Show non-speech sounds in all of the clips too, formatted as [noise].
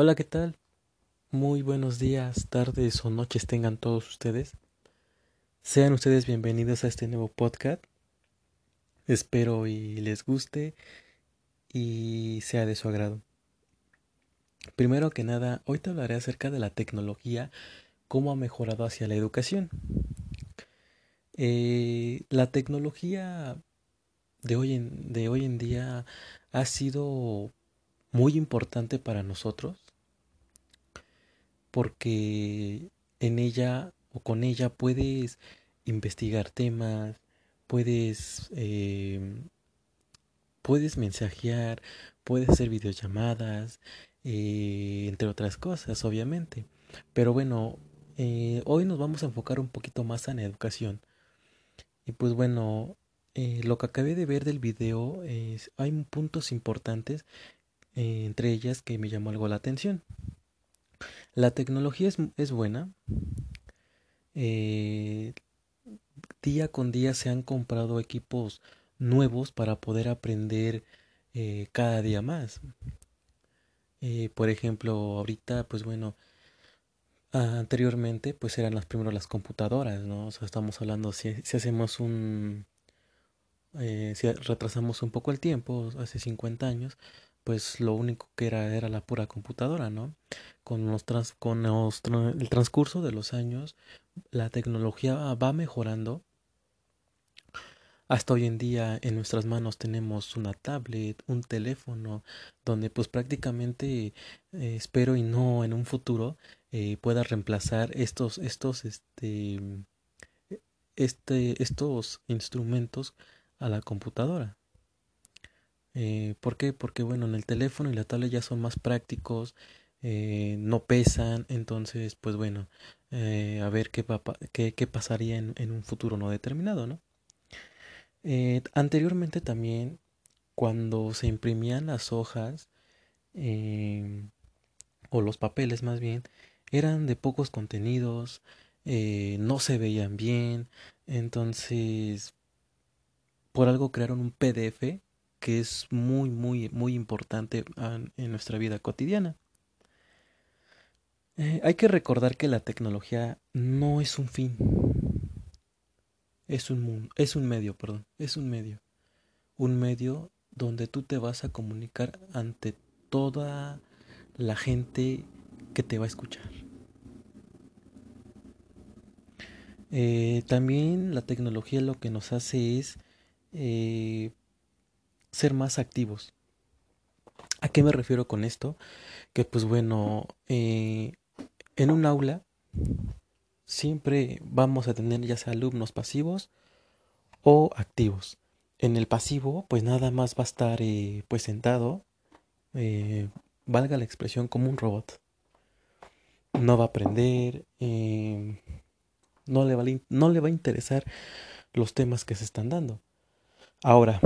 Hola, ¿qué tal? Muy buenos días, tardes o noches tengan todos ustedes. Sean ustedes bienvenidos a este nuevo podcast. Espero y les guste y sea de su agrado. Primero que nada, hoy te hablaré acerca de la tecnología, cómo ha mejorado hacia la educación. Eh, la tecnología de hoy, en, de hoy en día ha sido muy importante para nosotros porque en ella o con ella puedes investigar temas, puedes, eh, puedes mensajear, puedes hacer videollamadas, eh, entre otras cosas, obviamente. Pero bueno, eh, hoy nos vamos a enfocar un poquito más en educación. Y pues bueno, lo que acabé de ver del video, es, hay puntos importantes, entre ellas que me llamó algo la atención. La tecnología es, buena. Eh, día con día se han comprado equipos nuevos para poder aprender eh, cada día más. Eh, por ejemplo, ahorita, pues bueno, anteriormente, pues eran las primero las computadoras, ¿no? O sea, estamos hablando, si, si hacemos un, si retrasamos un poco el tiempo, hace 50 años, pues lo único que era era la pura computadora, ¿no? Con, los con el transcurso de los años, la tecnología va mejorando. Hasta hoy en día en nuestras manos tenemos una tablet, un teléfono, donde pues prácticamente eh, espero y no en un futuro eh, pueda reemplazar estos, estos, este, este, estos instrumentos a la computadora. Eh, ¿Por qué? Porque bueno, en el teléfono y la tablet ya son más prácticos, eh, no pesan, entonces pues bueno, eh, a ver qué, qué, qué pasaría en, en, un futuro no determinado, ¿no? Eh, anteriormente también, cuando se imprimían las hojas, o los papeles más bien, eran de pocos contenidos, no se veían bien, entonces por algo crearon un PDF que es muy, muy, muy importante en nuestra vida cotidiana. Eh, hay que recordar que la tecnología no es un fin, es un, es un medio, perdón, es un medio. Un medio donde tú te vas a comunicar ante toda la gente que te va a escuchar. Eh, también la tecnología lo que nos hace es eh, ser más activos. ¿A qué me refiero con esto? Que pues bueno, eh, en un aula siempre vamos a tener ya sea alumnos pasivos o activos. En el pasivo, pues nada más va a estar eh, pues sentado, eh, valga la expresión, como un robot. No va a aprender, no, le va no le va a interesar los temas que se están dando. Ahora,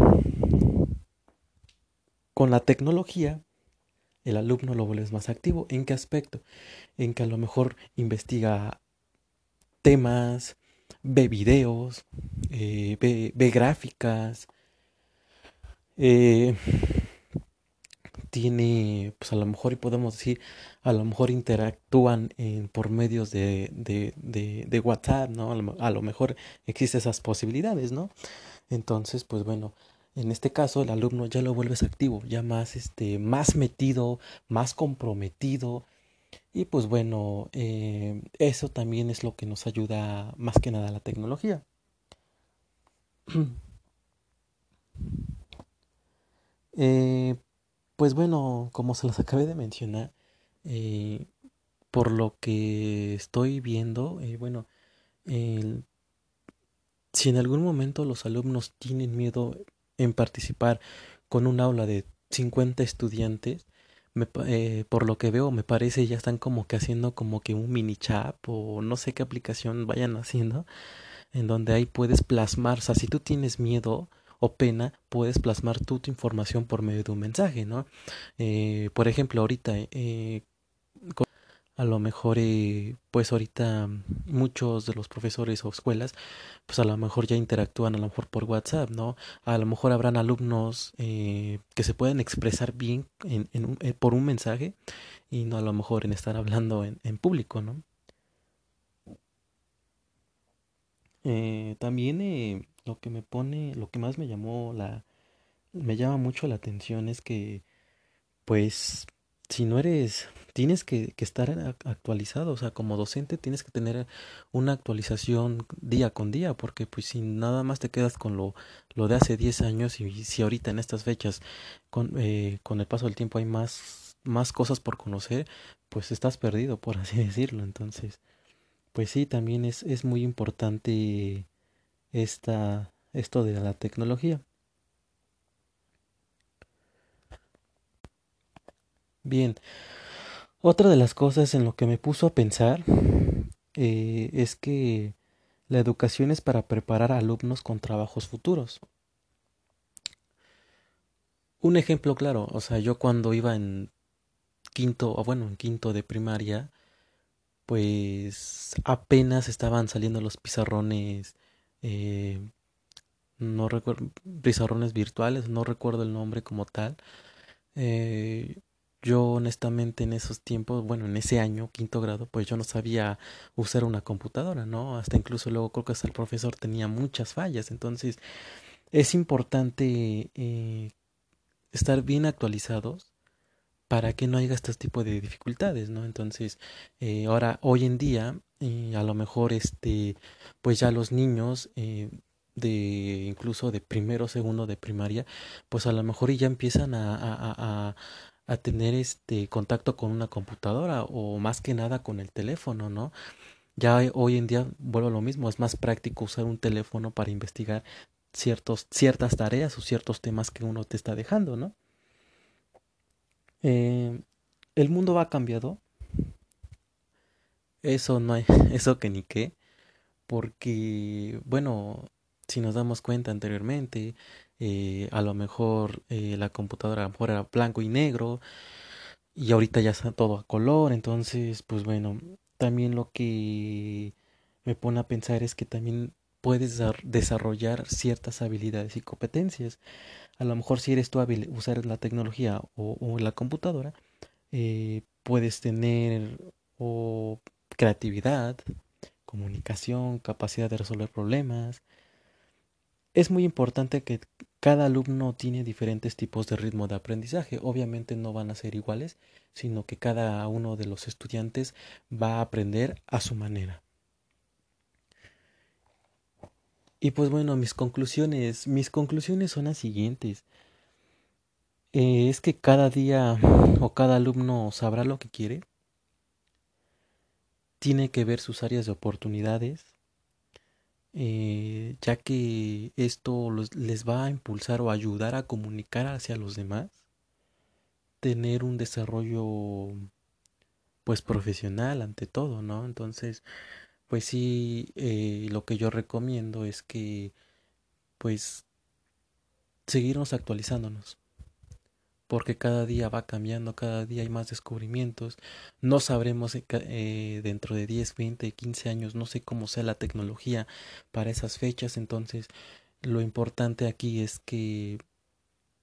con la tecnología, el alumno lo vuelves más activo. ¿En qué aspecto? En que a lo mejor investiga temas, ve videos, eh, ve, gráficas, eh, tiene, pues a lo mejor, y podemos decir, a lo mejor interactúan por medios de, de, WhatsApp, ¿no? A lo, mejor existen esas posibilidades, ¿no? Entonces, pues bueno, en este caso el alumno ya lo vuelves activo, ya más, este, más metido, más comprometido. Y pues bueno, eh, eso también es lo que nos ayuda más que nada a la tecnología. [clears throat] Eh, pues bueno, como se los acabé de mencionar, eh, por lo que estoy viendo, bueno, si en algún momento los alumnos tienen miedo en participar con un aula de 50 estudiantes, eh, por lo que veo me parece ya están como que haciendo como que un mini chat o no sé qué aplicación vayan haciendo en donde ahí puedes plasmar, o sea, si tú tienes miedo o pena, puedes plasmar tu información por medio de un mensaje, ¿no? Eh, por ejemplo, ahorita, eh, a lo mejor eh, pues ahorita muchos de los profesores o escuelas pues a lo mejor ya interactúan a lo mejor por WhatsApp, ¿no? A lo mejor habrán alumnos eh, que se pueden expresar bien en, eh, por un mensaje y no a lo mejor en estar hablando en, en público, ¿no? También lo que me pone, lo que más me llamó la, me llama mucho la atención es que, pues, si no eres, tienes que, que estar actualizado, o sea, como docente tienes que tener una actualización día con día, porque pues si nada más te quedas con lo, lo de hace 10 años y si ahorita en estas fechas, con, eh, con el paso del tiempo hay más, más cosas por conocer, pues estás perdido, por [laughs] así decirlo, entonces. Pues sí, también es, es muy importante esta, esto de la tecnología. Bien, otra de las cosas en lo que me puso a pensar eh, es que la educación es para preparar a alumnos con trabajos futuros. Un ejemplo claro, o sea, yo cuando iba en quinto, o bueno, en quinto de primaria, pues apenas estaban saliendo los pizarrones eh, no recuerdo, pizarrones virtuales, no recuerdo el nombre como tal. Eh, yo honestamente en esos tiempos, bueno, en ese año, quinto grado, pues yo no sabía usar una computadora, ¿no? Hasta incluso luego creo que hasta el profesor tenía muchas fallas. Entonces es importante eh, estar bien actualizados para que no haya este tipo de dificultades, ¿no? Entonces, eh, ahora, hoy en día, eh, a lo mejor, este, pues ya los niños, eh, de incluso de primero, segundo de primaria, pues a lo mejor ya empiezan a, a, a, a tener este contacto con una computadora o más que nada con el teléfono, ¿no? Ya hoy en día vuelvo a lo mismo, es más práctico usar un teléfono para investigar ciertos, ciertas tareas o ciertos temas que uno te está dejando, ¿no? Eh, el mundo va cambiado. Eso no hay, [laughs] eso que ni qué. Porque, bueno, si nos damos cuenta anteriormente, eh, a lo mejor eh, la computadora a lo mejor era blanco y negro y ahorita ya está todo a color. Entonces, pues bueno, también lo que me pone a pensar es que también puedes desarrollar ciertas habilidades y competencias. A lo mejor si eres tú hábil usar la tecnología o, la computadora, eh, puedes tener o creatividad, comunicación, capacidad de resolver problemas. Es muy importante que cada alumno tiene diferentes tipos de ritmo de aprendizaje. Obviamente no van a ser iguales, sino que cada uno de los estudiantes va a aprender a su manera. Y pues bueno, mis conclusiones, mis conclusiones son las siguientes. Eh, es que cada día o cada alumno sabrá lo que quiere. Tiene que ver sus áreas de oportunidades, eh, ya que esto los, les va a impulsar o ayudar a comunicar hacia los demás, tener un desarrollo pues profesional ante todo, ¿no? Entonces, pues sí, eh, lo que yo recomiendo es que pues seguirnos actualizándonos, porque cada día va cambiando, cada día hay más descubrimientos, no sabremos eh, eh, dentro de 10, 20, 15 años, no sé cómo sea la tecnología para esas fechas, entonces lo importante aquí es que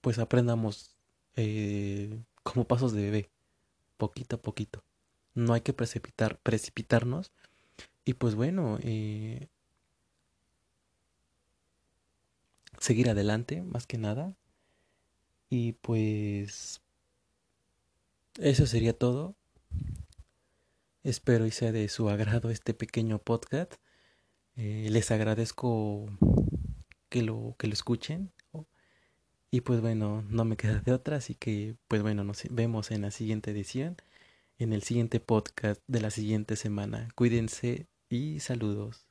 pues aprendamos eh, como pasos de bebé, poquito a poquito, no hay que precipitar, precipitarnos. Y pues bueno, eh, seguir adelante, más que nada. Y pues eso sería todo. Espero y sea de su agrado este pequeño podcast. Eh, les agradezco que lo, que lo escuchen. Y pues bueno, no me queda de otra, así que pues bueno, nos vemos en la siguiente edición, en el siguiente podcast de la siguiente semana. Cuídense y saludos.